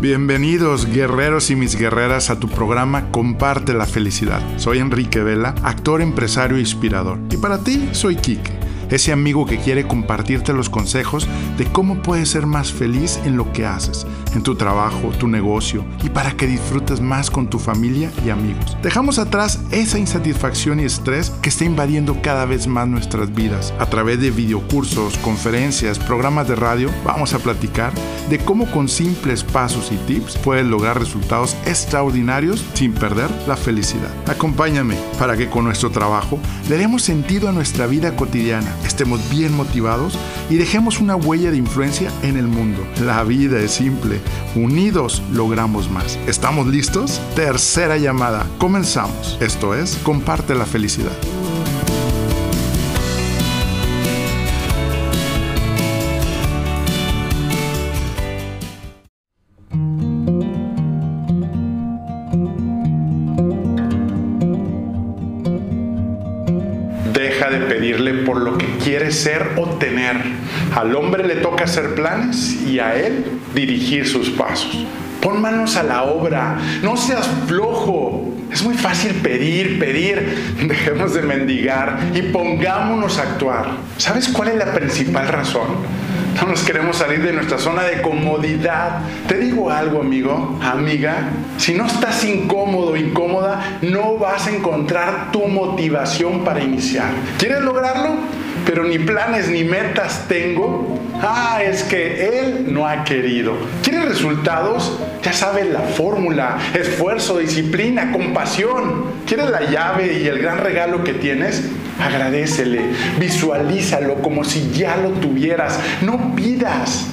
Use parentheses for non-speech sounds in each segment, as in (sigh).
Bienvenidos guerreros y mis guerreras a tu programa Comparte la Felicidad. Soy Enrique Vela, actor, empresario e inspirador. Y para ti soy Quique ese amigo que quiere compartirte los consejos de cómo puedes ser más feliz en lo que haces, en tu trabajo, tu negocio y para que disfrutes más con tu familia y amigos. Dejamos atrás esa insatisfacción y estrés que está invadiendo cada vez más nuestras vidas. A través de videocursos, conferencias, programas de radio, vamos a platicar de cómo con simples pasos y tips puedes lograr resultados extraordinarios sin perder la felicidad. Acompáñame para que con nuestro trabajo le demos sentido a nuestra vida cotidiana estemos bien motivados y dejemos una huella de influencia en el mundo. La vida es simple, unidos logramos más. ¿Estamos listos? Tercera llamada, comenzamos. Esto es, comparte la felicidad. De pedirle por lo que quiere ser o tener. Al hombre le toca hacer planes y a él dirigir sus pasos. Pon manos a la obra, no seas flojo. Es muy fácil pedir, pedir. (laughs) Dejemos de mendigar y pongámonos a actuar. ¿Sabes cuál es la principal razón? No nos queremos salir de nuestra zona de comodidad. Te digo algo, amigo, amiga. Si no estás incómodo, incómoda, no vas a encontrar tu motivación para iniciar. ¿Quieres lograrlo? Pero ni planes ni metas tengo. Ah, es que Él no ha querido. ¿Quieres resultados? Ya sabes la fórmula. Esfuerzo, disciplina, compasión. ¿Quieres la llave y el gran regalo que tienes? Agradecele, visualízalo como si ya lo tuvieras. No pidas.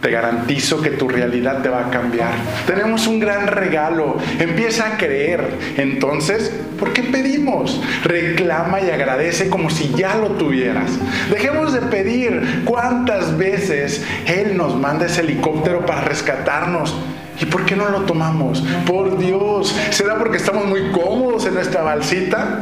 Te garantizo que tu realidad te va a cambiar. Tenemos un gran regalo. Empieza a creer. Entonces, ¿por qué pedimos? Reclama y agradece como si ya lo tuvieras. Dejemos de pedir. ¿Cuántas veces Él nos manda ese helicóptero para rescatarnos? ¿Y por qué no lo tomamos? Por Dios, ¿será porque estamos muy cómodos en nuestra balsita?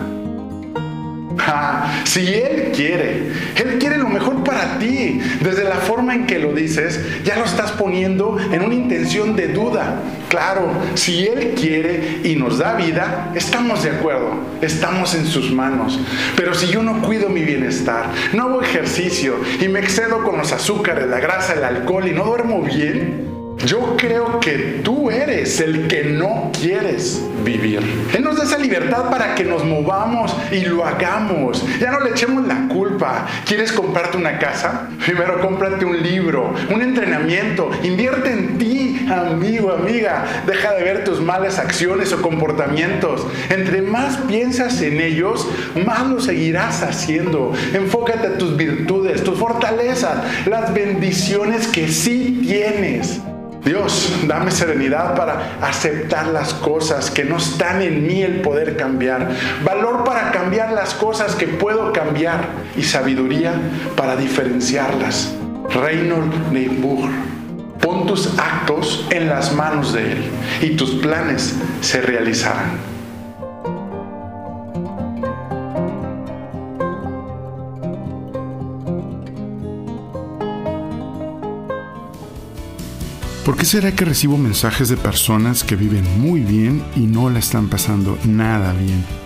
Si Él quiere, Él quiere lo mejor para ti. Desde la forma en que lo dices, ya lo estás poniendo en una intención de duda. Claro, si Él quiere y nos da vida, estamos de acuerdo, estamos en sus manos. Pero si yo no cuido mi bienestar, no hago ejercicio y me excedo con los azúcares, la grasa, el alcohol y no duermo bien, yo creo que tú eres el que no quieres vivir. Él nos da esa libertad para que nos movamos y lo hagamos. Ya no le echemos la culpa. ¿Quieres comprarte una casa? Primero cómprate un libro, un entrenamiento. Invierte en ti, amigo, amiga. Deja de ver tus malas acciones o comportamientos. Entre más piensas en ellos, más lo seguirás haciendo. Enfócate a tus virtudes, tus fortalezas, las bendiciones que sí tienes. Dios, dame serenidad para aceptar las cosas que no están en mí el poder cambiar. Valor para cambiar las cosas que puedo cambiar. Y sabiduría para diferenciarlas. Reynold Nebuch. Pon tus actos en las manos de Él y tus planes se realizarán. ¿Por qué será que recibo mensajes de personas que viven muy bien y no la están pasando nada bien?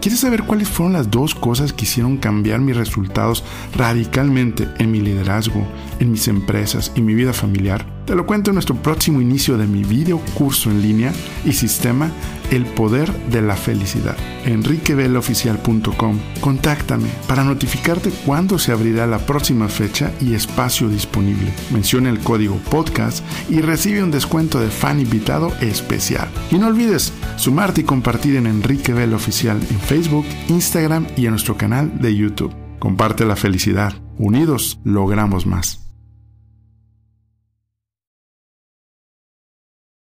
¿Quieres saber cuáles fueron las dos cosas que hicieron cambiar mis resultados radicalmente en mi liderazgo, en mis empresas y mi vida familiar? Te lo cuento en nuestro próximo inicio de mi video curso en línea y sistema El Poder de la Felicidad. enriquevelaoficial.com. Contáctame para notificarte cuándo se abrirá la próxima fecha y espacio disponible. Menciona el código podcast y recibe un descuento de fan invitado especial. Y no olvides sumarte y compartir en Enrique Vela Oficial en Facebook, Instagram y en nuestro canal de YouTube. Comparte la felicidad. Unidos logramos más.